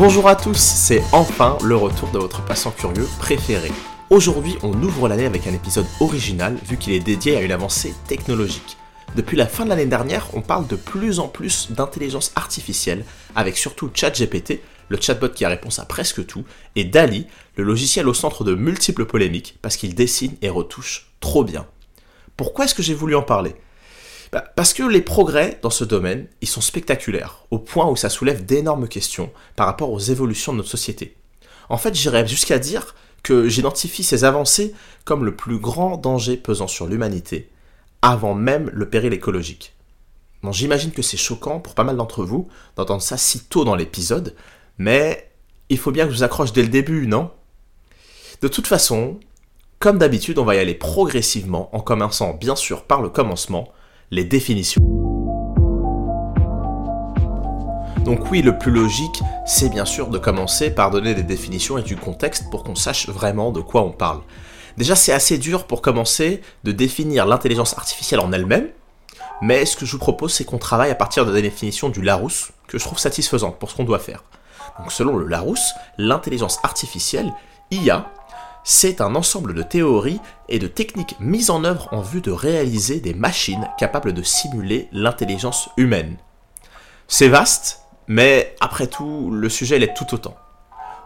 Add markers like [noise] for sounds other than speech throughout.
Bonjour à tous, c'est enfin le retour de votre passant curieux préféré. Aujourd'hui, on ouvre l'année avec un épisode original vu qu'il est dédié à une avancée technologique. Depuis la fin de l'année dernière, on parle de plus en plus d'intelligence artificielle, avec surtout ChatGPT, le chatbot qui a réponse à presque tout, et DALI, le logiciel au centre de multiples polémiques, parce qu'il dessine et retouche trop bien. Pourquoi est-ce que j'ai voulu en parler? Bah, Parce que les progrès dans ce domaine, ils sont spectaculaires, au point où ça soulève d'énormes questions par rapport aux évolutions de notre société. En fait, j'irais jusqu'à dire que j'identifie ces avancées comme le plus grand danger pesant sur l'humanité, avant même le péril écologique. J'imagine que c'est choquant pour pas mal d'entre vous d'entendre ça si tôt dans l'épisode, mais il faut bien que je vous accroche dès le début, non? De toute façon, comme d'habitude, on va y aller progressivement en commençant bien sûr par le commencement, les définitions. Donc oui, le plus logique, c'est bien sûr de commencer par donner des définitions et du contexte pour qu'on sache vraiment de quoi on parle. Déjà, c'est assez dur pour commencer de définir l'intelligence artificielle en elle-même, mais ce que je vous propose, c'est qu'on travaille à partir de la définition du Larousse, que je trouve satisfaisante pour ce qu'on doit faire. Donc selon le Larousse, l'intelligence artificielle, IA, c'est un ensemble de théories et de techniques mises en œuvre en vue de réaliser des machines capables de simuler l'intelligence humaine. C'est vaste, mais après tout, le sujet l'est tout autant.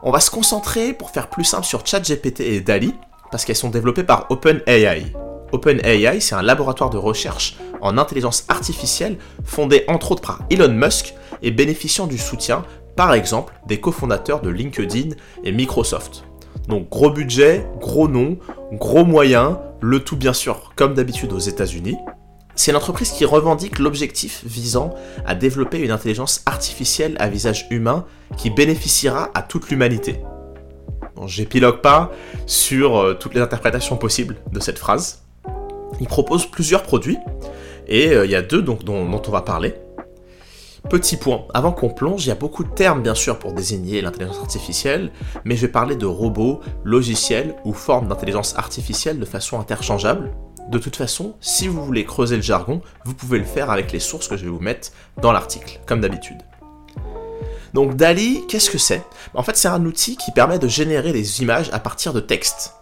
On va se concentrer, pour faire plus simple, sur ChatGPT et DALI, parce qu'elles sont développées par OpenAI. OpenAI, c'est un laboratoire de recherche en intelligence artificielle fondé entre autres par Elon Musk et bénéficiant du soutien, par exemple, des cofondateurs de LinkedIn et Microsoft. Donc gros budget, gros nom, gros moyens, le tout bien sûr comme d'habitude aux États-Unis. C'est l'entreprise qui revendique l'objectif visant à développer une intelligence artificielle à visage humain qui bénéficiera à toute l'humanité. J'épilogue pas sur euh, toutes les interprétations possibles de cette phrase. Il propose plusieurs produits, et euh, il y a deux dont on va parler. Petit point, avant qu'on plonge, il y a beaucoup de termes bien sûr pour désigner l'intelligence artificielle, mais je vais parler de robots, logiciels ou formes d'intelligence artificielle de façon interchangeable. De toute façon, si vous voulez creuser le jargon, vous pouvez le faire avec les sources que je vais vous mettre dans l'article, comme d'habitude. Donc DALI, qu'est-ce que c'est? En fait, c'est un outil qui permet de générer des images à partir de texte.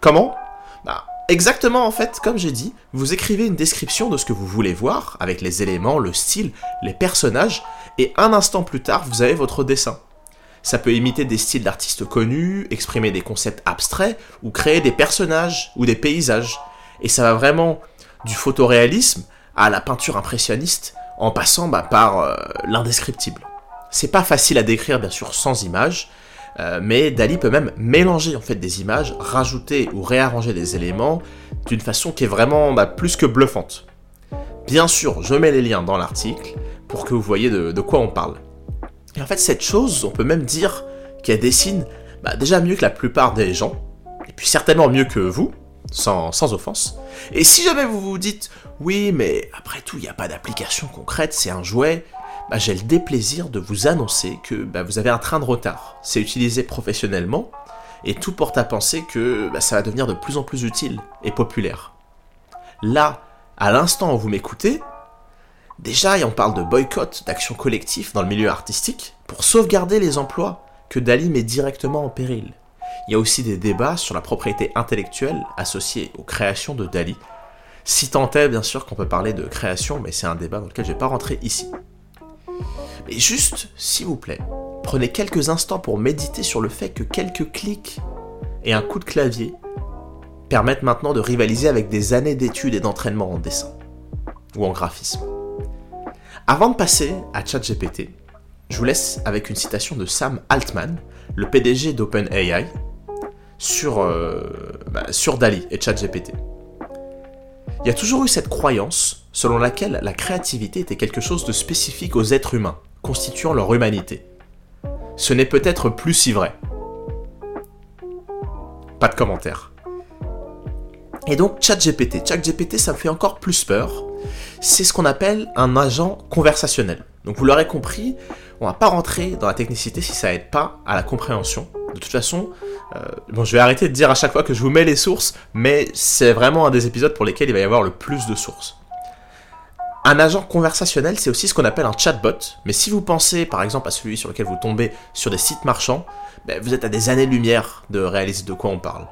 Comment? Bah, Exactement en fait, comme j'ai dit, vous écrivez une description de ce que vous voulez voir, avec les éléments, le style, les personnages, et un instant plus tard, vous avez votre dessin. Ça peut imiter des styles d'artistes connus, exprimer des concepts abstraits, ou créer des personnages ou des paysages. Et ça va vraiment du photoréalisme à la peinture impressionniste, en passant bah, par euh, l'indescriptible. C'est pas facile à décrire bien sûr sans images, euh, mais Dali peut même mélanger en fait des images, rajouter ou réarranger des éléments d'une façon qui est vraiment bah, plus que bluffante. Bien sûr, je mets les liens dans l'article pour que vous voyez de, quoi on parle. Et en fait, cette chose, on peut même dire qu'elle dessine bah, déjà mieux que la plupart des gens, et puis certainement mieux que vous, sans, sans offense. Et si jamais vous vous dites, oui, mais après tout, il n'y a pas d'application concrète, c'est un jouet, bah, j'ai le déplaisir de vous annoncer que bah, vous avez un train de retard. C'est utilisé professionnellement, et tout porte à penser que bah, ça va devenir de plus en plus utile et populaire. Là, à l'instant où vous m'écoutez, déjà on parle de boycott, d'action collective dans le milieu artistique, pour sauvegarder les emplois que Dali met directement en péril. Il y a aussi des débats sur la propriété intellectuelle associée aux créations de Dali. Si tant est, bien sûr, qu'on peut parler de création, mais c'est un débat dans lequel je ne vais pas rentrer ici. Mais juste, s'il vous plaît, prenez quelques instants pour méditer sur le fait que quelques clics et un coup de clavier permettent maintenant de rivaliser avec des années d'études et d'entraînement en dessin ou en graphisme. Avant de passer à ChatGPT, je vous laisse avec une citation de Sam Altman, le PDG d'OpenAI, sur, euh, bah, sur Dali et ChatGPT. Il y a toujours eu cette croyance selon laquelle la créativité était quelque chose de spécifique aux êtres humains, constituant leur humanité. Ce n'est peut-être plus si vrai. Pas de commentaire. Et donc ChatGPT. ChatGPT, ça me fait encore plus peur. C'est ce qu'on appelle un agent conversationnel. Donc vous l'aurez compris, on va pas rentrer dans la technicité si ça aide pas à la compréhension. De toute façon, euh, bon, je vais arrêter de dire à chaque fois que je vous mets les sources, mais c'est vraiment un des épisodes pour lesquels il va y avoir le plus de sources. Un agent conversationnel, c'est aussi ce qu'on appelle un chatbot, mais si vous pensez par exemple à celui sur lequel vous tombez sur des sites marchands, ben, vous êtes à des années-lumière de réaliser de quoi on parle.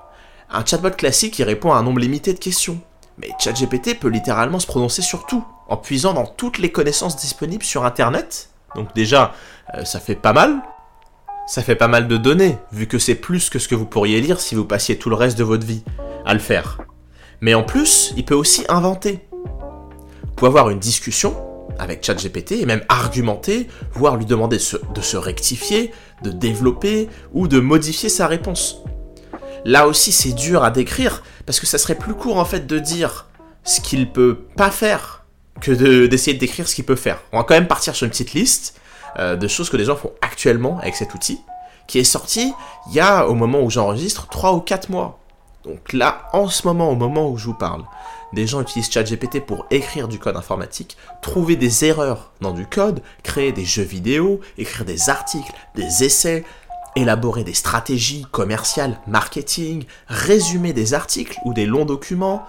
Un chatbot classique, il répond à un nombre limité de questions, mais ChatGPT peut littéralement se prononcer sur tout, en puisant dans toutes les connaissances disponibles sur Internet. Donc déjà, euh, ça fait pas mal. Ça fait pas mal de données, vu que c'est plus que ce que vous pourriez lire si vous passiez tout le reste de votre vie à le faire. Mais en plus, il peut aussi inventer. Vous pouvez avoir une discussion avec ChatGPT et même argumenter, voire lui demander de se rectifier, de développer ou de modifier sa réponse. Là aussi, c'est dur à décrire parce que ça serait plus court en fait de dire ce qu'il peut pas faire que d'essayer de, décrire ce qu'il peut faire. On va quand même partir sur une petite liste euh, de choses que les gens font actuellement avec cet outil qui est sorti il y a, au moment où j'enregistre, 3 ou 4 mois. Donc là, en ce moment, au moment où je vous parle, des gens utilisent ChatGPT pour écrire du code informatique, trouver des erreurs dans du code, créer des jeux vidéo, écrire des articles, des essais, élaborer des stratégies commerciales, marketing, résumer des articles ou des longs documents,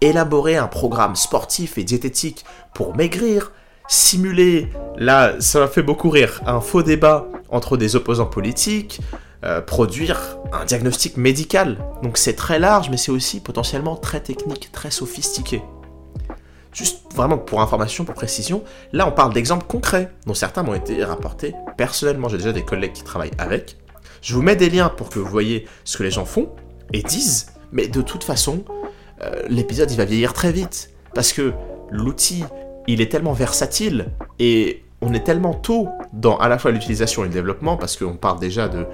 élaborer un programme sportif et diététique pour maigrir, simuler, là ça m'a fait beaucoup rire, un faux débat entre des opposants politiques, euh, produire un diagnostic médical. Donc c'est très large, mais c'est aussi potentiellement très technique, très sophistiqué. Juste vraiment pour information, pour précision, là on parle d'exemples concrets, dont certains m'ont été rapportés personnellement. J'ai déjà des collègues qui travaillent avec. Je vous mets des liens pour que vous voyez ce que les gens font et disent, mais de toute façon, euh, l'épisode il va vieillir très vite. Parce que l'outil, il est tellement versatile et on est tellement tôt dans à la fois l'utilisation et le développement, parce qu'on parle déjà de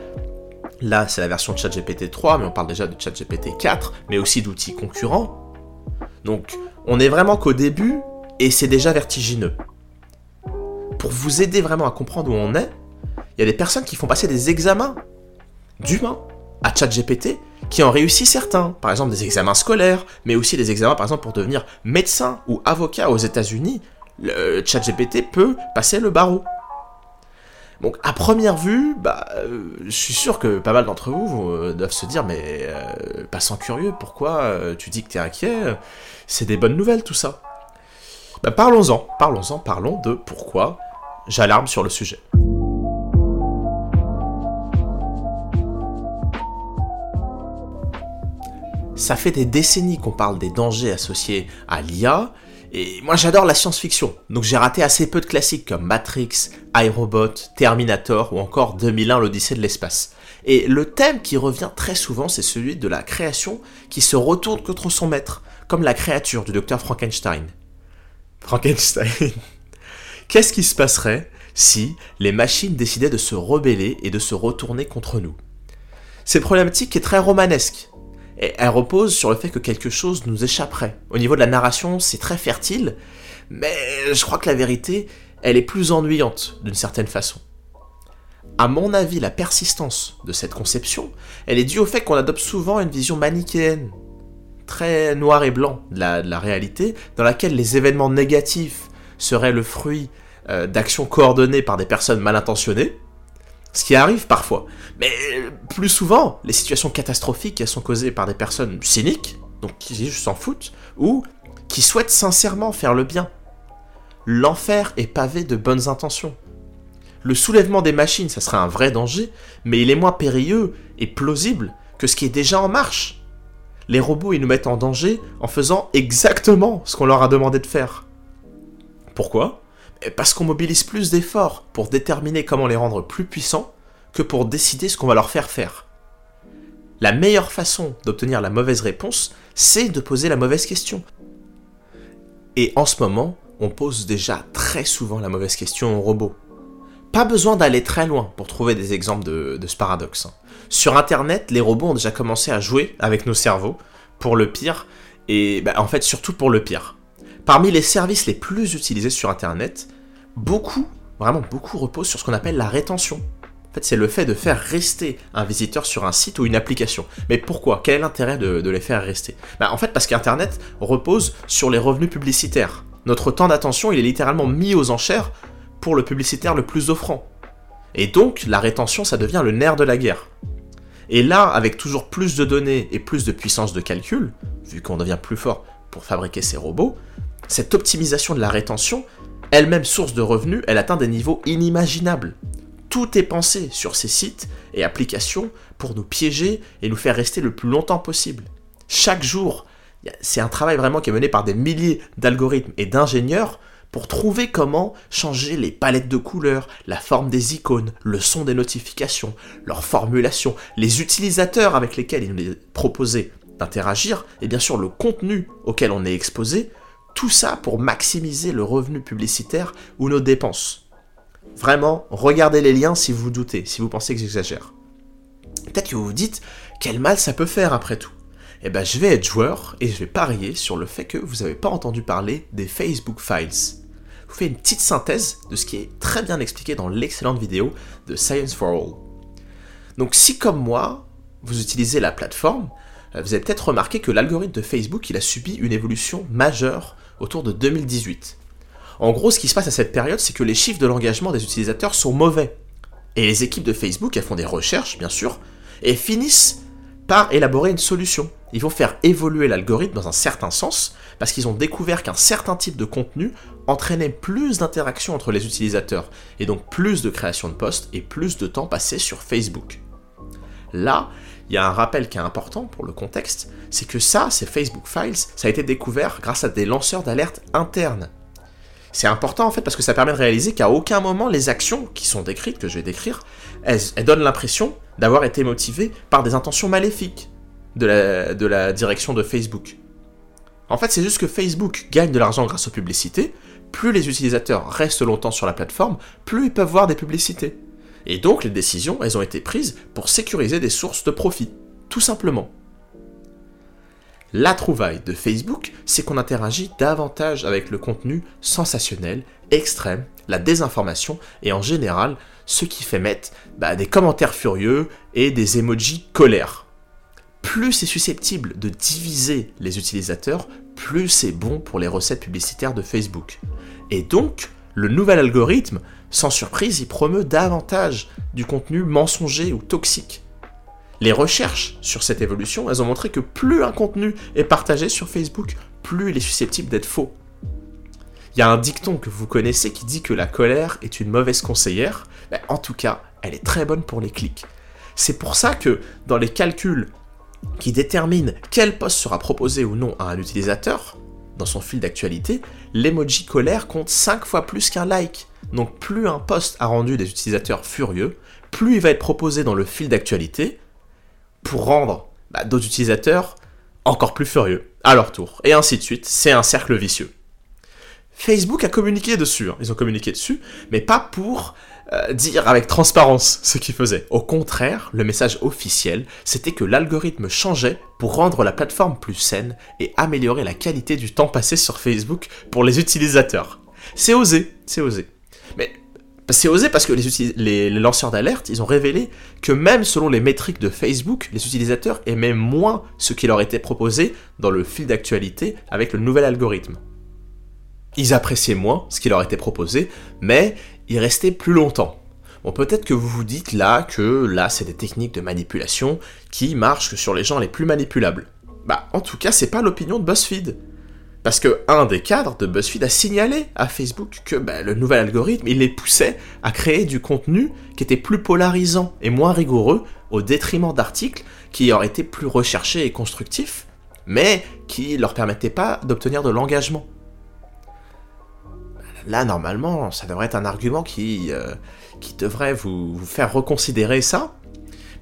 Là, c'est la version de ChatGPT 3, mais on parle déjà de ChatGPT 4, mais aussi d'outils concurrents. Donc, on est vraiment qu'au début, et c'est déjà vertigineux. Pour vous aider vraiment à comprendre où on est, il y a des personnes qui font passer des examens d'humains à ChatGPT qui en réussissent certains. Par exemple, des examens scolaires, mais aussi des examens, par exemple, pour devenir médecin ou avocat aux États-Unis. Le ChatGPT peut passer le barreau. Donc à première vue, bah, euh, je suis sûr que pas mal d'entre vous euh, doivent se dire, mais euh, passant curieux, pourquoi tu dis que t'es inquiet C'est des bonnes nouvelles tout ça. Bah, parlons-en, parlons-en, parlons de pourquoi j'alarme sur le sujet. Ça fait des décennies qu'on parle des dangers associés à l'IA, et moi j'adore la science-fiction, donc j'ai raté assez peu de classiques comme Matrix, iRobot, Terminator ou encore 2001 l'Odyssée de l'espace. Et le thème qui revient très souvent, c'est celui de la création qui se retourne contre son maître, comme la créature du docteur Frankenstein. Frankenstein. [laughs] Qu'est-ce qui se passerait si les machines décidaient de se rebeller et de se retourner contre nous? C'est problématique est très romanesque, elle repose sur le fait que quelque chose nous échapperait. Au niveau de la narration, c'est très fertile, mais je crois que la vérité, elle est plus ennuyante d'une certaine façon. À mon avis, la persistance de cette conception, elle est due au fait qu'on adopte souvent une vision manichéenne, très noir et blanc de la, réalité, dans laquelle les événements négatifs seraient le fruit euh, d'actions coordonnées par des personnes mal intentionnées, ce qui arrive parfois. Mais plus souvent, les situations catastrophiques, sont causées par des personnes cyniques, donc qui s'en foutent, ou qui souhaitent sincèrement faire le bien. L'enfer est pavé de bonnes intentions. Le soulèvement des machines, ça serait un vrai danger, mais il est moins périlleux et plausible que ce qui est déjà en marche. Les robots, ils nous mettent en danger en faisant exactement ce qu'on leur a demandé de faire. Pourquoi? Parce qu'on mobilise plus d'efforts pour déterminer comment les rendre plus puissants que pour décider ce qu'on va leur faire faire. La meilleure façon d'obtenir la mauvaise réponse, c'est de poser la mauvaise question. Et en ce moment, on pose déjà très souvent la mauvaise question aux robots. Pas besoin d'aller très loin pour trouver des exemples de, ce paradoxe. Hein. Sur Internet, les robots ont déjà commencé à jouer avec nos cerveaux, pour le pire, et bah, en fait surtout pour le pire. Parmi les services les plus utilisés sur Internet, beaucoup, vraiment beaucoup reposent sur ce qu'on appelle la rétention. En fait, c'est le fait de faire rester un visiteur sur un site ou une application. Mais pourquoi? Quel est l'intérêt de, les faire rester? Bah, En fait, parce qu'Internet repose sur les revenus publicitaires. Notre temps d'attention, il est littéralement mis aux enchères pour le publicitaire le plus offrant. Et donc, la rétention, ça devient le nerf de la guerre. Et là, avec toujours plus de données et plus de puissance de calcul, vu qu'on devient plus fort pour fabriquer ces robots, cette optimisation de la rétention, elle-même source de revenus, elle atteint des niveaux inimaginables. Tout est pensé sur ces sites et applications pour nous piéger et nous faire rester le plus longtemps possible. Chaque jour, c'est un travail vraiment qui est mené par des milliers d'algorithmes et d'ingénieurs pour trouver comment changer les palettes de couleurs, la forme des icônes, le son des notifications, leur formulation, les utilisateurs avec lesquels il nous est d'interagir, et bien sûr le contenu auquel on est exposé, tout ça pour maximiser le revenu publicitaire ou nos dépenses. Vraiment, regardez les liens si vous doutez, si vous pensez que j'exagère. Peut-être que vous vous dites, quel mal ça peut faire après tout eh ben, je vais être joueur et je vais parier sur le fait que vous n'avez pas entendu parler des Facebook Files vous fais une petite synthèse de ce qui est très bien expliqué dans l'excellente vidéo de Science for All. Donc si comme moi, vous utilisez la plateforme, euh, vous avez peut-être remarqué que l'algorithme de Facebook il a subi une évolution majeure autour de 2018. En gros, ce qui se passe à cette période, c'est que les chiffres de l'engagement des utilisateurs sont mauvais. Et les équipes de Facebook, elles font des recherches, bien sûr, et finissent par élaborer une solution. Ils vont faire évoluer l'algorithme dans un certain sens, parce qu'ils ont découvert qu'un certain type de contenu entraînait plus d'interactions entre les utilisateurs, et donc plus de création de posts et plus de temps passé sur Facebook. Là, il y a un rappel qui est important pour le contexte, c'est que ça, ces Facebook Files, ça a été découvert grâce à des lanceurs d'alerte internes. C'est important en fait parce que ça permet de réaliser qu'à aucun moment les actions qui sont décrites, que je vais décrire, elles, donnent l'impression d'avoir été motivées par des intentions maléfiques de la, de la direction de Facebook. En fait, c'est juste que Facebook gagne de l'argent grâce aux publicités, plus les utilisateurs restent longtemps sur la plateforme, plus ils peuvent voir des publicités. Et donc les décisions, elles ont été prises pour sécuriser des sources de profit, tout simplement. La trouvaille de Facebook, c'est qu'on interagit davantage avec le contenu sensationnel, extrême, la désinformation et en général ce qui fait mettre bah, des commentaires furieux et des emojis colère. Plus c'est susceptible de diviser les utilisateurs, plus c'est bon pour les recettes publicitaires de Facebook. Et donc, le nouvel algorithme, sans surprise, il promeut davantage du contenu mensonger ou toxique. Les recherches sur cette évolution, elles ont montré que plus un contenu est partagé sur Facebook, plus il est susceptible d'être faux. Il y a un dicton que vous connaissez qui dit que la colère est une mauvaise conseillère. Ben, en tout cas, elle est très bonne pour les clics. C'est pour ça que dans les calculs qui déterminent quel post sera proposé ou non à un utilisateur, dans son fil d'actualité, l'emoji colère compte 5 fois plus qu'un like. Donc plus un post a rendu des utilisateurs furieux, plus il va être proposé dans le fil d'actualité, pour rendre bah, d'autres utilisateurs encore plus furieux à leur tour. Et ainsi de suite, c'est un cercle vicieux. Facebook a communiqué dessus, hein. ils ont communiqué dessus, mais pas pour euh, dire avec transparence ce qu'ils faisaient. Au contraire, le message officiel, c'était que l'algorithme changeait pour rendre la plateforme plus saine et améliorer la qualité du temps passé sur Facebook pour les utilisateurs. C'est osé, c'est osé. Mais c'est osé parce que les, lanceurs d'alerte, ils ont révélé que même selon les métriques de Facebook, les utilisateurs aimaient moins ce qui leur était proposé dans le fil d'actualité avec le nouvel algorithme. Ils appréciaient moins ce qui leur était proposé, mais ils restaient plus longtemps. Bon, peut-être que vous vous dites là que là, c'est des techniques de manipulation qui marchent sur les gens les plus manipulables. Bah, en tout cas, c'est pas l'opinion de BuzzFeed. Parce que un des cadres de BuzzFeed a signalé à Facebook que bah, le nouvel algorithme, il les poussait à créer du contenu qui était plus polarisant et moins rigoureux au détriment d'articles qui auraient été plus recherchés et constructifs, mais qui leur permettaient pas d'obtenir de l'engagement. Là, normalement, ça devrait être un argument qui, euh, devrait vous, faire reconsidérer ça.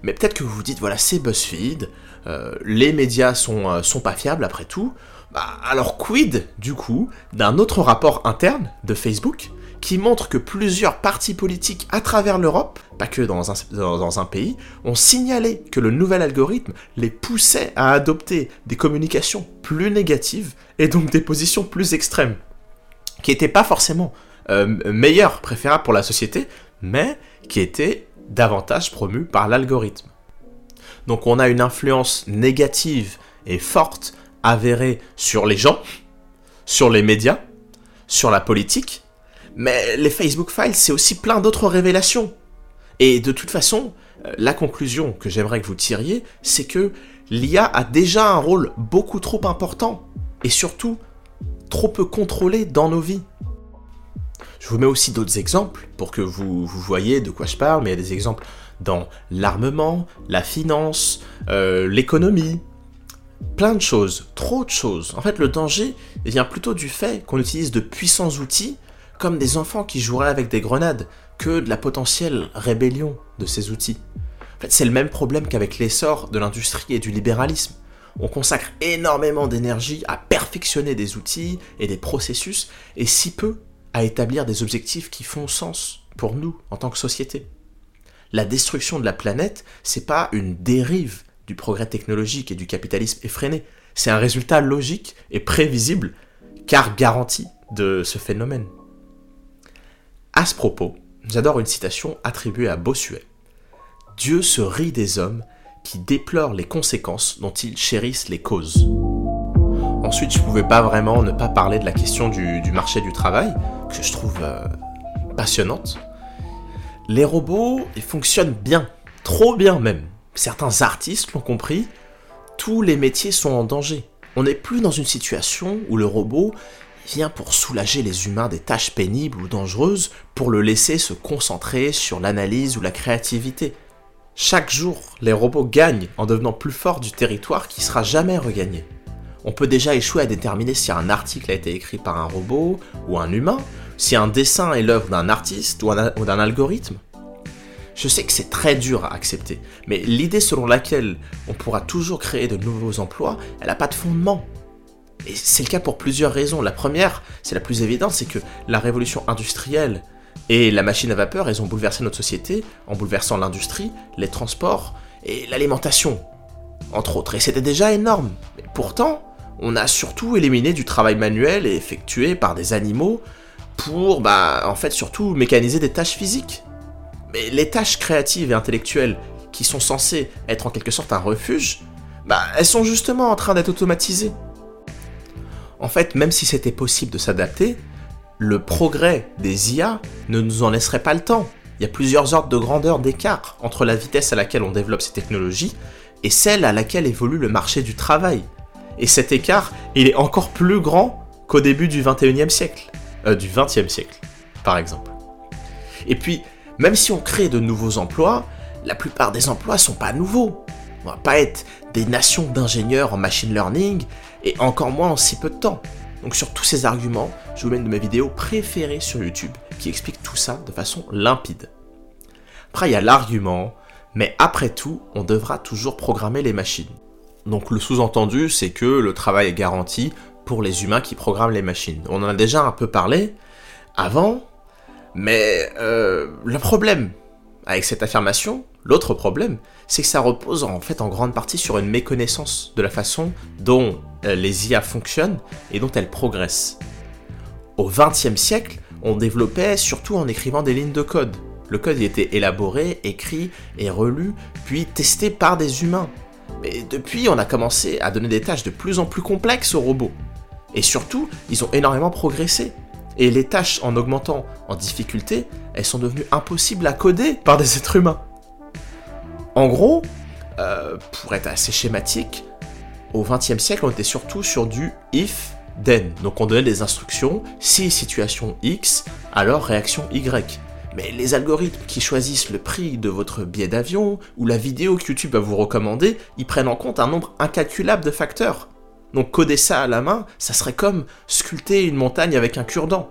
Mais peut-être que vous vous dites, voilà, c'est BuzzFeed, euh, les médias sont, euh, sont pas fiables après tout, bah, alors quid, du coup, d'un autre rapport interne de Facebook qui montre que plusieurs partis politiques à travers l'Europe, pas que dans un, pays, ont signalé que le nouvel algorithme les poussait à adopter des communications plus négatives et donc des positions plus extrêmes, qui n'étaient pas forcément euh, meilleures, préférables pour la société, mais qui étaient davantage promues par l'algorithme. Donc on a une influence négative et forte avéré sur les gens, sur les médias, sur la politique, mais les Facebook Files, c'est aussi plein d'autres révélations. Et de toute façon, euh, la conclusion que j'aimerais que vous tiriez, c'est que l'IA a déjà un rôle beaucoup trop important, et surtout trop peu contrôlés dans nos vies. Je vous mets aussi d'autres exemples pour que vous, vous voyez de quoi je parle, mais il y a des exemples dans l'armement, la finance, euh, l'économie, plein de choses, trop de choses. En fait, le danger vient plutôt du fait qu'on utilise de puissants outils comme des enfants qui joueraient avec des grenades que de la potentielle rébellion de ces outils. C'est le même problème qu'avec l'essor de l'industrie et du libéralisme. On consacre énormément d'énergie à perfectionner des outils et des processus et si peu à établir des objectifs qui font sens pour nous en tant que société. La destruction de la planète, c'est pas une dérive du progrès technologique et du capitalisme effréné, c'est un résultat logique et prévisible car garanti de ce phénomène. À ce propos, j'adore une citation attribuée à Bossuet. Dieu se rit des hommes qui déplorent les conséquences dont ils chérissent les causes. Ensuite, je ne pouvais pas vraiment ne pas parler de la question du, marché du travail, que je trouve euh, passionnante. Les robots, ils fonctionnent bien, trop bien même. Certains artistes l'ont compris, tous les métiers sont en danger. On n'est plus dans une situation où le robot vient pour soulager les humains des tâches pénibles ou dangereuses, pour le laisser se concentrer sur l'analyse ou la créativité. Chaque jour, les robots gagnent en devenant plus forts du territoire qui sera jamais regagné. On peut déjà échouer à déterminer si un article a été écrit par un robot ou un humain, si un dessin est l'œuvre d'un artiste ou d'un algorithme. Je sais que c'est très dur à accepter, mais l'idée selon laquelle on pourra toujours créer de nouveaux emplois, elle n'a pas de fondement. Et c'est le cas pour plusieurs raisons. La première, c'est la plus évidente, c'est que la révolution industrielle et la machine à vapeur, elles ont bouleversé notre société en bouleversant l'industrie, les transports et l'alimentation, entre autres. Et c'était déjà énorme. Mais pourtant, on a surtout éliminé du travail manuel effectué par des animaux pour, bah, en fait, surtout mécaniser des tâches physiques. Les tâches créatives et intellectuelles qui sont censées être en quelque sorte un refuge, bah, elles sont justement en train d'être automatisées. En fait, même si c'était possible de s'adapter, le progrès des IA ne nous en laisserait pas le temps. Il y a plusieurs ordres de grandeur d'écart entre la vitesse à laquelle on développe ces technologies et celle à laquelle évolue le marché du travail. Et cet écart, il est encore plus grand qu'au début du 21e siècle. Euh, du 20e siècle, par exemple. Et puis, même si on crée de nouveaux emplois, la plupart des emplois sont pas nouveaux. On va pas être des nations d'ingénieurs en machine learning, et encore moins en si peu de temps. Donc sur tous ces arguments, je vous mets une de mes vidéos préférées sur YouTube qui explique tout ça de façon limpide. Après, il y a l'argument, mais après tout, on devra toujours programmer les machines. Donc le sous-entendu, c'est que le travail est garanti pour les humains qui programment les machines. On en a déjà un peu parlé avant, mais euh, le problème avec cette affirmation, l'autre problème, c'est que ça repose en fait en grande partie sur une méconnaissance de la façon dont euh, les IA fonctionnent et dont elles progressent. Au XXe siècle, on développait surtout en écrivant des lignes de code. Le code était élaboré, écrit et relu, puis testé par des humains. Mais depuis, on a commencé à donner des tâches de plus en plus complexes aux robots. Et surtout, ils ont énormément progressé. Et les tâches, en augmentant en difficulté, elles sont devenues impossibles à coder par des êtres humains. En gros, euh, pour être assez schématique, au XXe siècle, on était surtout sur du if then. Donc on donnait des instructions, si situation X, alors réaction Y. Mais les algorithmes qui choisissent le prix de votre billet d'avion ou la vidéo que YouTube va vous recommander, ils prennent en compte un nombre incalculable de facteurs. Donc coder ça à la main, ça serait comme sculpter une montagne avec un cure-dent.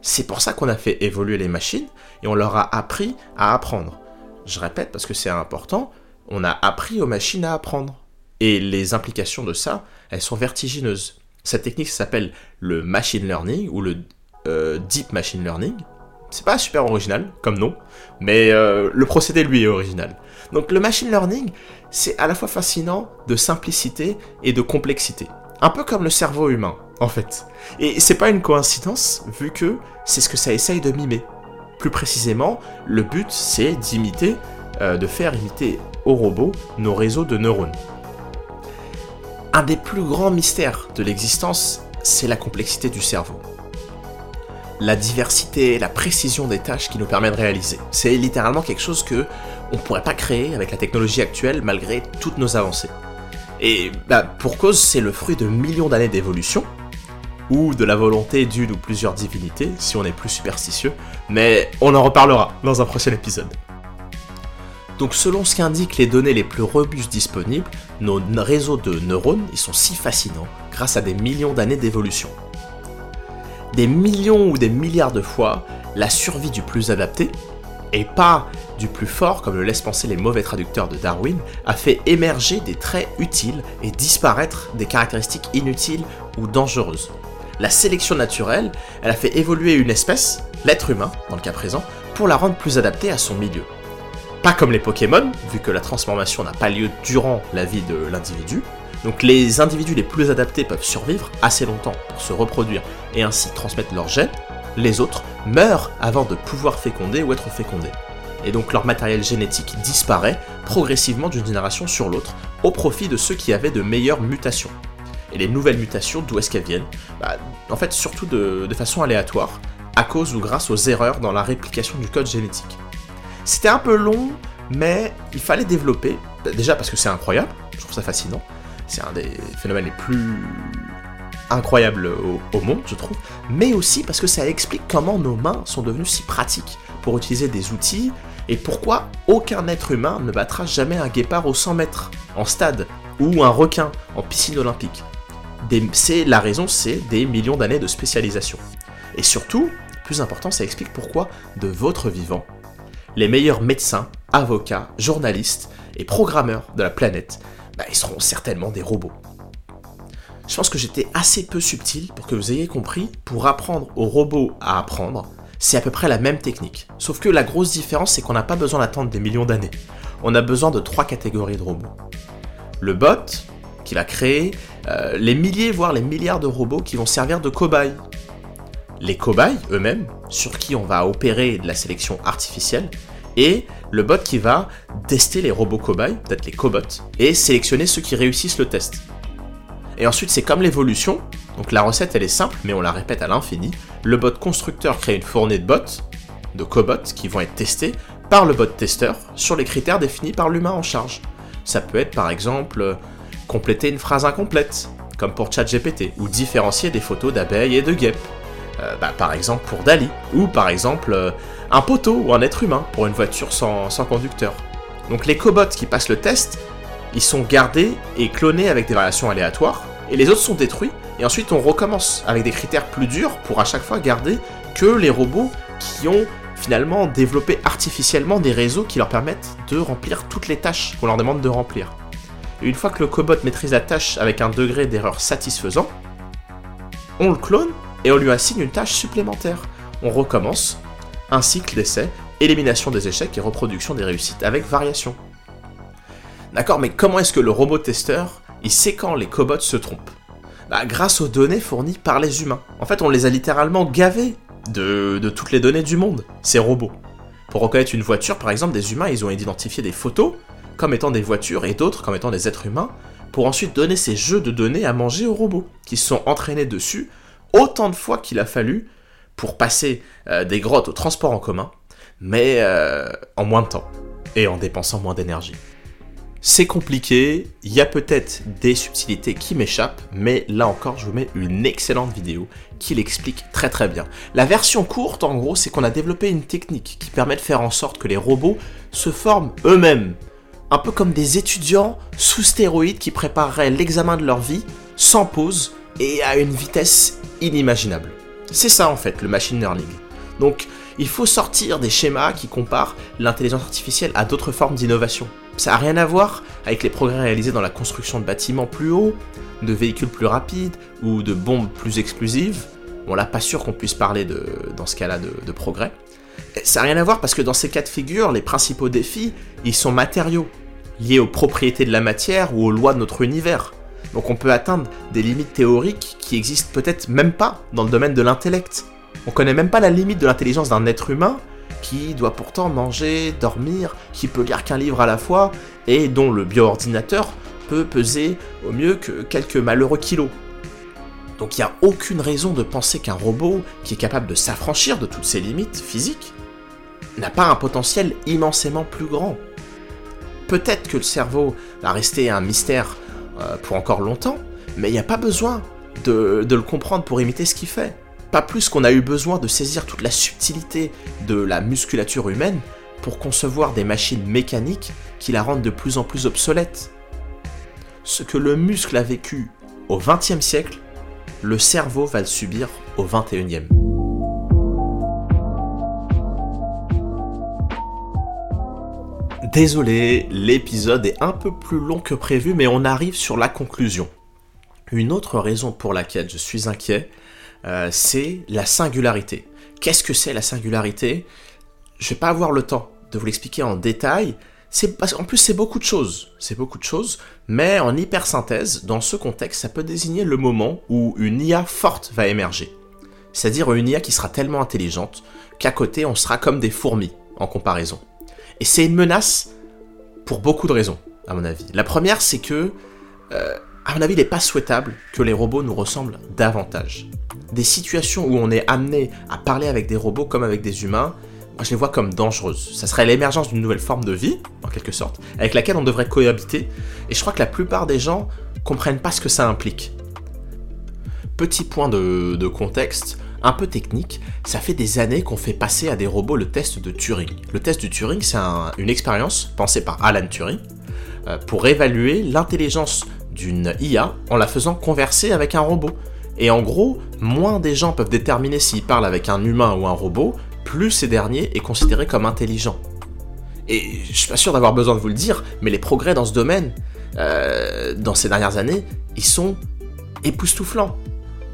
C'est pour ça qu'on a fait évoluer les machines et on leur a appris à apprendre. Je répète parce que c'est important, on a appris aux machines à apprendre. Et les implications de ça, elles sont vertigineuses. Cette technique s'appelle le machine learning ou le euh, deep machine learning. C'est pas super original comme nom, mais euh, le procédé lui est original. Donc le machine learning, c'est à la fois fascinant de simplicité et de complexité. Un peu comme le cerveau humain, en fait. Et c'est pas une coïncidence, vu que c'est ce que ça essaye de mimer. Plus précisément, le but c'est d'imiter, euh, de faire imiter au robot nos réseaux de neurones. Un des plus grands mystères de l'existence, c'est la complexité du cerveau. La diversité, la précision des tâches qui nous permet de réaliser. C'est littéralement quelque chose que on pourrait pas créer avec la technologie actuelle malgré toutes nos avancées. Et bah, pour cause, c'est le fruit de millions d'années d'évolution, ou de la volonté d'une ou plusieurs divinités, si on est plus superstitieux, mais on en reparlera dans un prochain épisode. Donc selon ce qu'indiquent les données les plus robustes disponibles, nos réseaux de neurones, ils sont si fascinants grâce à des millions d'années d'évolution. Des millions ou des milliards de fois, la survie du plus adapté, et pas du plus fort comme le laissent penser les mauvais traducteurs de Darwin, a fait émerger des traits utiles et disparaître des caractéristiques inutiles ou dangereuses. La sélection naturelle, elle a fait évoluer une espèce, l'être humain dans le cas présent, pour la rendre plus adaptée à son milieu. Pas comme les Pokémon, vu que la transformation n'a pas lieu durant la vie de l'individu. Donc les individus les plus adaptés peuvent survivre assez longtemps pour se reproduire et ainsi transmettre leurs gènes. Les autres meurent avant de pouvoir féconder ou être fécondés. Et donc leur matériel génétique disparaît progressivement d'une génération sur l'autre au profit de ceux qui avaient de meilleures mutations. Et les nouvelles mutations, d'où est-ce qu'elles viennent? Bah, En fait, surtout de façon aléatoire, à cause ou grâce aux erreurs dans la réplication du code génétique. C'était un peu long, mais il fallait développer. Déjà parce que c'est incroyable, je trouve ça fascinant. C'est un des phénomènes les plus incroyables au, monde, je trouve. Mais aussi parce que ça explique comment nos mains sont devenues si pratiques pour utiliser des outils et pourquoi aucun être humain ne battra jamais un guépard au 100 mètres en stade ou un requin en piscine olympique. C'est la raison, c'est des millions d'années de spécialisation. Et surtout, plus important, ça explique pourquoi de votre vivant, les meilleurs médecins, avocats, journalistes et programmeurs de la planète, bah, ils seront certainement des robots. Je pense que j'étais assez peu subtil pour que vous ayez compris, pour apprendre aux robots à apprendre, c'est à peu près la même technique. Sauf que la grosse différence, c'est qu'on n'a pas besoin d'attendre des millions d'années. On a besoin de trois catégories de robots. Le bot, qu'il a créé, euh, les milliers, voire les milliards de robots qui vont servir de cobayes les cobayes eux-mêmes, sur qui on va opérer de la sélection artificielle, et le bot qui va tester les robots cobayes, peut-être les cobots, et sélectionner ceux qui réussissent le test. Et ensuite, c'est comme l'évolution, donc la recette elle est simple, mais on la répète à l'infini. Le bot constructeur crée une fournée de bots, de cobots, qui vont être testés par le bot testeur sur les critères définis par l'humain en charge. Ça peut être par exemple compléter une phrase incomplète, comme pour ChatGPT, ou différencier des photos d'abeilles et de guêpes, euh, bah, par exemple pour Dali, ou par exemple euh, un poteau ou un être humain pour une voiture sans, conducteur. Donc les cobots qui passent le test, ils sont gardés et clonés avec des variations aléatoires, et les autres sont détruits, et ensuite on recommence avec des critères plus durs pour à chaque fois garder que les robots qui ont finalement développé artificiellement des réseaux qui leur permettent de remplir toutes les tâches qu'on leur demande de remplir. Et une fois que le cobot maîtrise la tâche avec un degré d'erreur satisfaisant, on le clone et on lui assigne une tâche supplémentaire. On recommence un cycle d'essai, élimination des échecs et reproduction des réussites avec variation. D'accord, mais comment est-ce que le robot testeur, il sait quand les cobots se trompent? Bah, Grâce aux données fournies par les humains. En fait, on les a littéralement gavés de, de toutes les données du monde, ces robots. Pour reconnaître une voiture, par exemple, des humains, ils ont identifié des photos comme étant des voitures et d'autres comme étant des êtres humains, pour ensuite donner ces jeux de données à manger aux robots, qui se sont entraînés dessus autant de fois qu'il a fallu pour passer euh, des grottes au transport en commun, mais euh, en moins de temps et en dépensant moins d'énergie. C'est compliqué, il y a peut-être des subtilités qui m'échappent, mais là encore, je vous mets une excellente vidéo qui l'explique très très bien. La version courte, en gros, c'est qu'on a développé une technique qui permet de faire en sorte que les robots se forment eux-mêmes, un peu comme des étudiants sous stéroïdes qui prépareraient l'examen de leur vie sans pause et à une vitesse inimaginable. C'est ça en fait le machine learning. Donc il faut sortir des schémas qui comparent l'intelligence artificielle à d'autres formes d'innovation. Ça n'a rien à voir avec les progrès réalisés dans la construction de bâtiments plus hauts, de véhicules plus rapides ou de bombes plus exclusives. Bon là pas sûr qu'on puisse parler de, dans ce cas-là de, progrès. Ça n'a rien à voir parce que dans ces cas de figure, les principaux défis, ils sont matériaux, liés aux propriétés de la matière ou aux lois de notre univers. Donc on peut atteindre des limites théoriques qui existent peut-être même pas dans le domaine de l'intellect. On connaît même pas la limite de l'intelligence d'un être humain qui doit pourtant manger, dormir, qui peut lire qu'un livre à la fois et dont le bioordinateur peut peser au mieux que quelques malheureux kilos. Donc il n'y a aucune raison de penser qu'un robot qui est capable de s'affranchir de toutes ces limites physiques n'a pas un potentiel immensément plus grand. Peut-être que le cerveau va rester un mystère euh, pour encore longtemps, mais il n'y a pas besoin de, de le comprendre pour imiter ce qu'il fait. Pas plus qu'on a eu besoin de saisir toute la subtilité de la musculature humaine pour concevoir des machines mécaniques qui la rendent de plus en plus obsolète. Ce que le muscle a vécu au XXe siècle, le cerveau va le subir au XXIe. Désolé, l'épisode est un peu plus long que prévu, mais on arrive sur la conclusion. Une autre raison pour laquelle je suis inquiet, euh, c'est la singularité. Qu'est-ce que c'est la singularité? Je vais pas avoir le temps de vous l'expliquer en détail. En plus c'est beaucoup de choses, c'est beaucoup de choses, mais en hypersynthèse, dans ce contexte, ça peut désigner le moment où une IA forte va émerger. C'est-à-dire une IA qui sera tellement intelligente qu'à côté on sera comme des fourmis en comparaison. Et c'est une menace pour beaucoup de raisons, à mon avis. La première, c'est que, euh, à mon avis, il n'est pas souhaitable que les robots nous ressemblent davantage. Des situations où on est amené à parler avec des robots comme avec des humains, moi je les vois comme dangereuses. Ça serait l'émergence d'une nouvelle forme de vie, en quelque sorte, avec laquelle on devrait cohabiter, et je crois que la plupart des gens comprennent pas ce que ça implique. Petit point de, contexte, un peu technique, ça fait des années qu'on fait passer à des robots le test de Turing. Le test de Turing, c'est une expérience pensée par Alan Turing euh, pour évaluer l'intelligence d'une IA en la faisant converser avec un robot. Et en gros, moins des gens peuvent déterminer s'ils parlent avec un humain ou un robot, plus ces derniers est considéré comme intelligent. Et je suis pas sûr d'avoir besoin de vous le dire, mais les progrès dans ce domaine, euh, dans ces dernières années, ils sont époustouflants.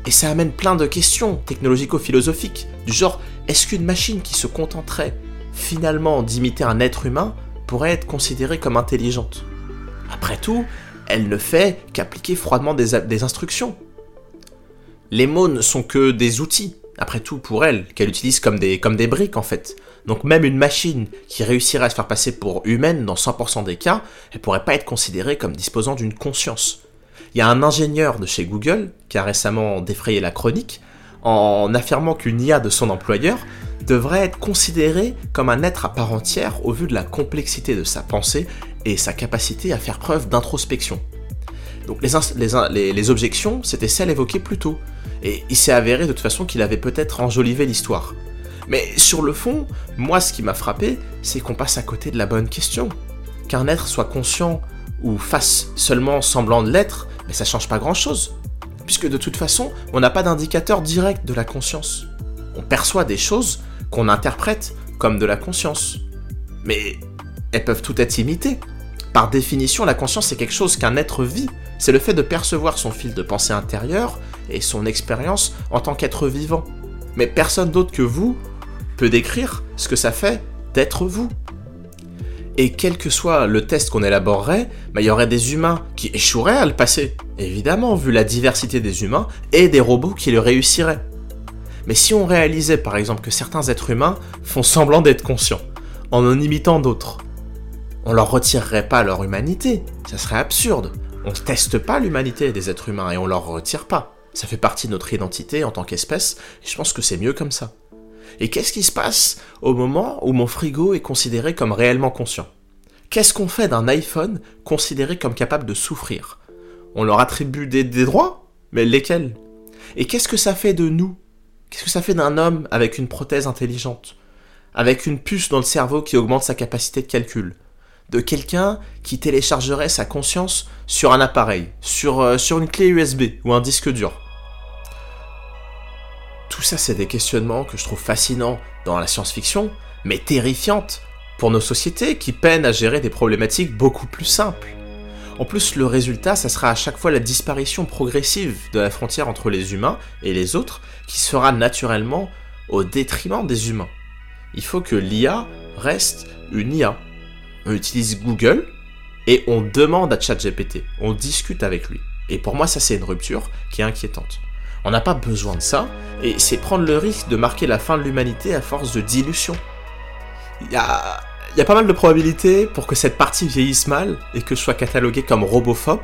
Et ça amène plein de questions technologico-philosophiques, du genre, est-ce qu'une machine qui se contenterait finalement d'imiter un être humain pourrait être considérée comme intelligente? Après tout, elle ne fait qu'appliquer froidement des, instructions. Les mots ne sont que des outils, après tout pour elle, qu'elle utilise comme des, comme des briques en fait. Donc même une machine qui réussirait à se faire passer pour humaine dans 100% des cas, elle pourrait pas être considérée comme disposant d'une conscience. Il y a un ingénieur de chez Google qui a récemment défrayé la chronique en affirmant qu'une IA de son employeur devrait être considérée comme un être à part entière au vu de la complexité de sa pensée et sa capacité à faire preuve d'introspection. Donc les, objections, c'était celles évoquées plus tôt, et il s'est avéré de toute façon qu'il avait peut-être enjolivé l'histoire. Mais sur le fond, moi ce qui m'a frappé, c'est qu'on passe à côté de la bonne question. Qu'un être soit conscient ou fasse seulement semblant de l'être, mais ça change pas grand-chose. Puisque de toute façon, on n'a pas d'indicateur direct de la conscience. On perçoit des choses qu'on interprète comme de la conscience. Mais elles peuvent tout être imitées. Par définition, la conscience c'est quelque chose qu'un être vit. C'est le fait de percevoir son fil de pensée intérieur et son expérience en tant qu'être vivant. Mais personne d'autre que vous peut décrire ce que ça fait d'être vous. Et quel que soit le test qu'on élaborerait, bah, il y aurait des humains qui échoueraient à le passer, évidemment, vu la diversité des humains, et des robots qui le réussiraient. Mais si on réalisait par exemple que certains êtres humains font semblant d'être conscients, en en imitant d'autres, on leur retirerait pas leur humanité, ça serait absurde. On ne teste pas l'humanité des êtres humains et on leur retire pas. Ça fait partie de notre identité en tant qu'espèce, et je pense que c'est mieux comme ça. Et qu'est-ce qui se passe au moment où mon frigo est considéré comme réellement conscient? Qu'est-ce qu'on fait d'un iPhone considéré comme capable de souffrir? On leur attribue des, droits Mais lesquels? Et qu'est-ce que ça fait de nous? Qu'est-ce que ça fait d'un homme avec une prothèse intelligente? Avec une puce dans le cerveau qui augmente sa capacité de calcul? De quelqu'un qui téléchargerait sa conscience sur un appareil, sur, euh, une clé USB ou un disque dur? Tout ça, c'est des questionnements que je trouve fascinants dans la science-fiction, mais terrifiantes pour nos sociétés qui peinent à gérer des problématiques beaucoup plus simples. En plus, le résultat, ça sera à chaque fois la disparition progressive de la frontière entre les humains et les autres, qui se fera naturellement au détriment des humains. Il faut que l'IA reste une IA. On utilise Google et on demande à ChatGPT, on discute avec lui. Et pour moi, ça c'est une rupture qui est inquiétante. On n'a pas besoin de ça, et c'est prendre le risque de marquer la fin de l'humanité à force de dilution. Il y a, pas mal de probabilités pour que cette partie vieillisse mal et que je sois catalogué comme robophobe.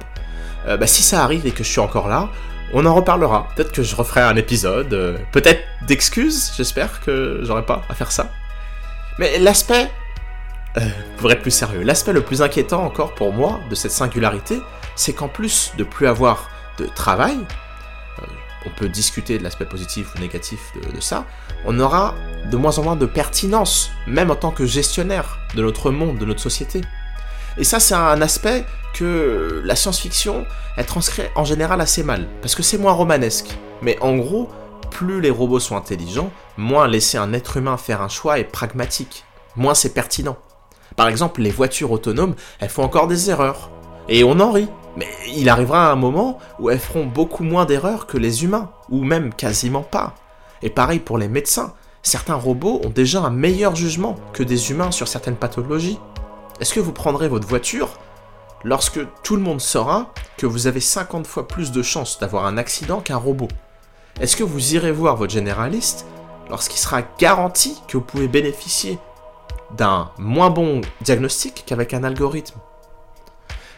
Euh, bah, si ça arrive et que je suis encore là, on en reparlera. Peut-être que je referai un épisode, euh, peut-être d'excuses, j'espère que j'aurai pas à faire ça. Mais l'aspect, euh, pour être plus sérieux, l'aspect le plus inquiétant encore pour moi de cette singularité, c'est qu'en plus de plus avoir de travail, on peut discuter de l'aspect positif ou négatif de, ça, on aura de moins en moins de pertinence, même en tant que gestionnaire de notre monde, de notre société. Et ça, c'est un aspect que la science-fiction, elle transcrit en général assez mal, parce que c'est moins romanesque. Mais en gros, plus les robots sont intelligents, moins laisser un être humain faire un choix est pragmatique, moins c'est pertinent. Par exemple, les voitures autonomes, elles font encore des erreurs. Et on en rit. Mais il arrivera un moment où elles feront beaucoup moins d'erreurs que les humains, ou même quasiment pas. Et pareil pour les médecins. Certains robots ont déjà un meilleur jugement que des humains sur certaines pathologies. Est-ce que vous prendrez votre voiture lorsque tout le monde saura que vous avez 50 fois plus de chances d'avoir un accident qu'un robot? Est-ce que vous irez voir votre généraliste lorsqu'il sera garanti que vous pouvez bénéficier d'un moins bon diagnostic qu'avec un algorithme?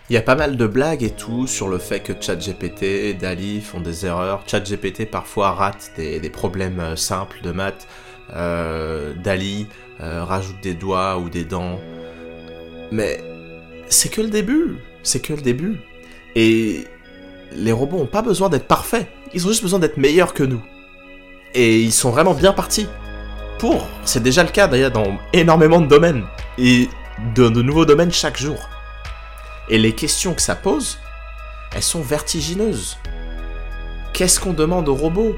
Il y a pas mal de blagues et tout sur le fait que ChatGPT et DALI font des erreurs. ChatGPT parfois rate des, problèmes euh, simples de maths. Euh, DALI euh, rajoute des doigts ou des dents. Mais c'est que le début. C'est que le début. Et les robots n'ont pas besoin d'être parfaits. Ils ont juste besoin d'être meilleurs que nous. Et ils sont vraiment bien partis. Pour. C'est déjà le cas d'ailleurs dans énormément de domaines. Et de nouveaux domaines chaque jour. Et les questions que ça pose, elles sont vertigineuses. Qu'est-ce qu'on demande aux robots?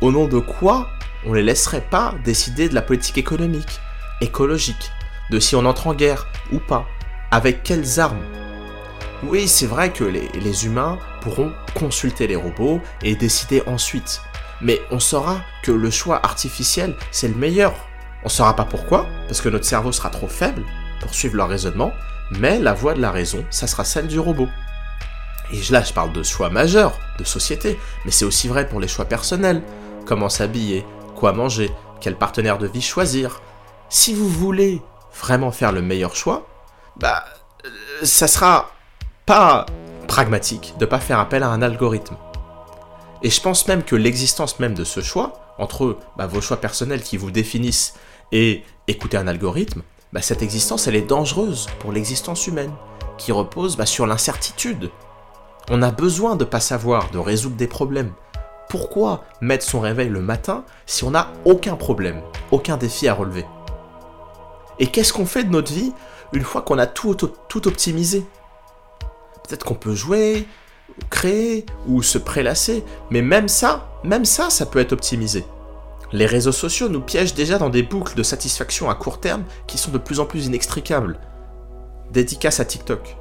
Au nom de quoi on les laisserait pas décider de la politique économique, écologique, de si on entre en guerre ou pas, avec quelles armes? Oui, c'est vrai que les, humains pourront consulter les robots et décider ensuite. Mais on saura que le choix artificiel, c'est le meilleur. On saura pas pourquoi, parce que notre cerveau sera trop faible pour suivre leur raisonnement, mais la voix de la raison, ça sera celle du robot. Et là, je parle de choix majeurs, de société, mais c'est aussi vrai pour les choix personnels. Comment s'habiller, quoi manger, quel partenaire de vie choisir. Si vous voulez vraiment faire le meilleur choix, bah, euh, ça sera pas pragmatique de pas faire appel à un algorithme. Et je pense même que l'existence même de ce choix, entre bah, vos choix personnels qui vous définissent et écouter un algorithme, bah, cette existence, elle est dangereuse pour l'existence humaine, qui repose bah, sur l'incertitude. On a besoin de pas savoir, de résoudre des problèmes. Pourquoi mettre son réveil le matin si on n'a aucun problème, aucun défi à relever? Et qu'est-ce qu'on fait de notre vie une fois qu'on a tout, tout optimisé? Peut-être qu'on peut jouer, créer ou se prélasser, mais même ça, même ça, ça peut être optimisé. Les réseaux sociaux nous piègent déjà dans des boucles de satisfaction à court terme qui sont de plus en plus inextricables. Dédicace à TikTok.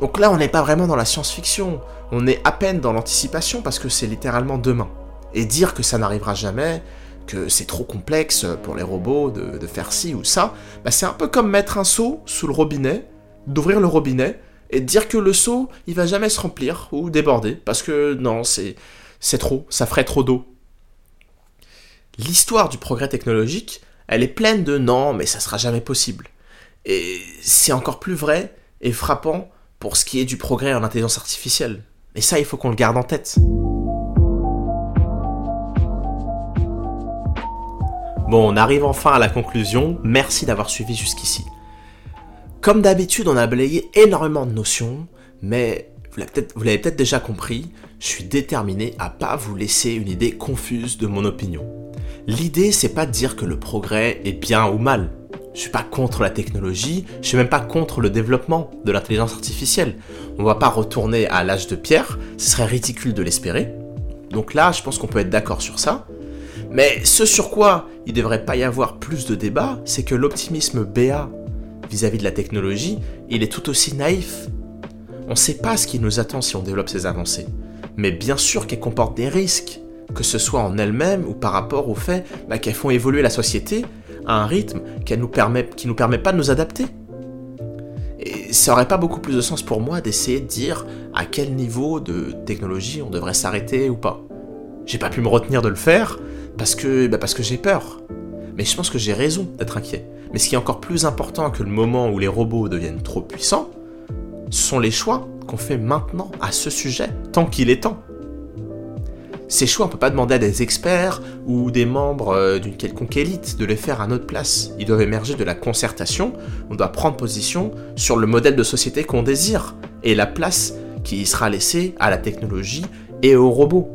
Donc là, on n'est pas vraiment dans la science-fiction, on est à peine dans l'anticipation parce que c'est littéralement demain. Et dire que ça n'arrivera jamais, que c'est trop complexe pour les robots de, faire ci ou ça, bah c'est un peu comme mettre un seau sous le robinet, d'ouvrir le robinet et dire que le seau, il va jamais se remplir ou déborder parce que non, c'est trop, ça ferait trop d'eau l'histoire du progrès technologique, elle est pleine de non, mais ça sera jamais possible. Et c'est encore plus vrai et frappant pour ce qui est du progrès en intelligence artificielle. Et ça, il faut qu'on le garde en tête. Bon, on arrive enfin à la conclusion. Merci d'avoir suivi jusqu'ici. Comme d'habitude, on a balayé énormément de notions, mais vous l'avez peut-être déjà compris, je suis déterminé à pas vous laisser une idée confuse de mon opinion. L'idée, c'est pas de dire que le progrès est bien ou mal. Je suis pas contre la technologie, je suis même pas contre le développement de l'intelligence artificielle. On va pas retourner à l'âge de pierre, ce serait ridicule de l'espérer. Donc là, je pense qu'on peut être d'accord sur ça. Mais ce sur quoi il devrait pas y avoir plus de débat, c'est que l'optimisme BA vis-à-vis de la technologie, il est tout aussi naïf. On sait pas ce qui nous attend si on développe ces avancées. Mais bien sûr qu'elles comportent des risques que ce soit en elles-mêmes ou par rapport au fait bah, qu'elles font évoluer la société à un rythme qui nous permet, nous permet pas de nous adapter. Et ça aurait pas beaucoup plus de sens pour moi d'essayer de dire à quel niveau de technologie on devrait s'arrêter ou pas. J'ai pas pu me retenir de le faire parce que, bah, parce que j'ai peur. Mais je pense que j'ai raison d'être inquiet. Mais ce qui est encore plus important que le moment où les robots deviennent trop puissants, ce sont les choix qu'on fait maintenant à ce sujet, tant qu'il est temps. Ces choix, on peut pas demander à des experts ou des membres euh, d'une quelconque élite de les faire à notre place. Ils doivent émerger de la concertation, on doit prendre position sur le modèle de société qu'on désire et la place qui sera laissé à la technologie et aux robots.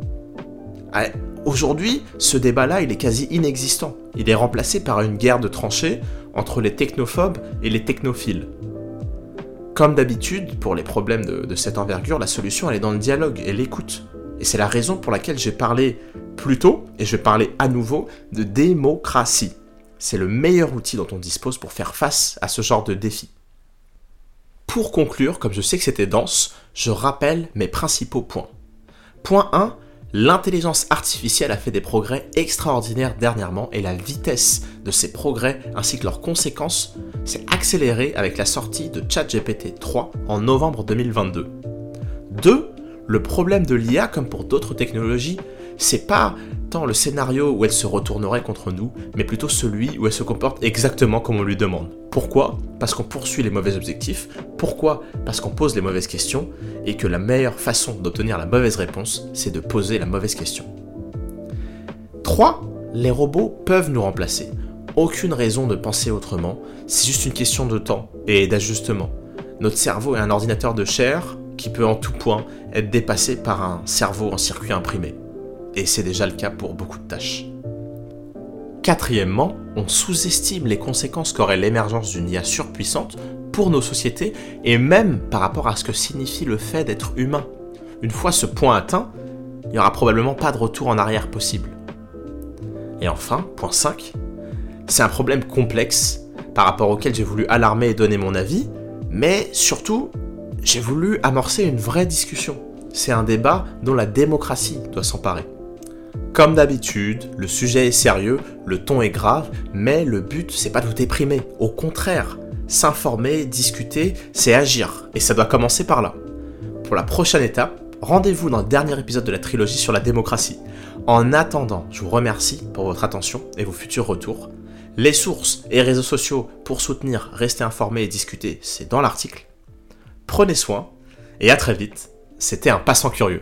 Ah, aujourd'hui, ce débat-là, il est quasi inexistant. Il est remplacé par une guerre de tranchées entre les technophobes et les technophiles. Comme d'habitude, pour les problèmes de, cette envergure, la solution elle est dans le dialogue et l'écoute. Et c'est la raison pour laquelle j'ai parlé plus tôt, et je vais parler à nouveau, de démocratie. C'est le meilleur outil dont on dispose pour faire face à ce genre de défi. Pour conclure, comme je sais que c'était dense, je rappelle mes principaux points. Point 1, l'intelligence artificielle a fait des progrès extraordinaires dernièrement et la vitesse de ces progrès ainsi que leurs conséquences s'est accélérée avec la sortie de ChatGPT 3 en novembre 2022. 2. Le problème de l'IA, comme pour d'autres technologies, c'est pas le scénario où elle se retournerait contre nous, mais plutôt celui où elle se comporte exactement comme on lui demande. Pourquoi? Parce qu'on poursuit les mauvais objectifs. Pourquoi? Parce qu'on pose les mauvaises questions et que la meilleure façon d'obtenir la mauvaise réponse, c'est de poser la mauvaise question. 3. Les robots peuvent nous remplacer. Aucune raison de penser autrement, c'est juste une question de temps et d'ajustement. Notre cerveau est un ordinateur de chair qui peut en tout point être dépassé par un cerveau en circuit imprimé et c'est déjà le cas pour beaucoup de tâches. Quatrièmement, on sous-estime les conséquences qu'aurait l'émergence d'une IA surpuissante pour nos sociétés et même par rapport à ce que signifie le fait d'être humain. Une fois ce point atteint, il n'y aura probablement pas de retour en arrière possible. Et enfin, point 5, c'est un problème complexe par rapport auquel j'ai voulu alarmer et donner mon avis, mais surtout, j'ai voulu amorcer une vraie discussion. C'est un débat dont la démocratie doit s'emparer. Comme d'habitude, le sujet est sérieux, le ton est grave, mais le but c'est pas de vous déprimer. Au contraire, s'informer, discuter, c'est agir, et ça doit commencer par là. Pour la prochaine étape, rendez-vous dans le dernier épisode de la trilogie sur la démocratie. En attendant, je vous remercie pour votre attention et vos futurs retours. Les sources et réseaux sociaux pour soutenir, rester informé et discuter, c'est dans l'article. Prenez soin et à très vite. C'était un passant curieux.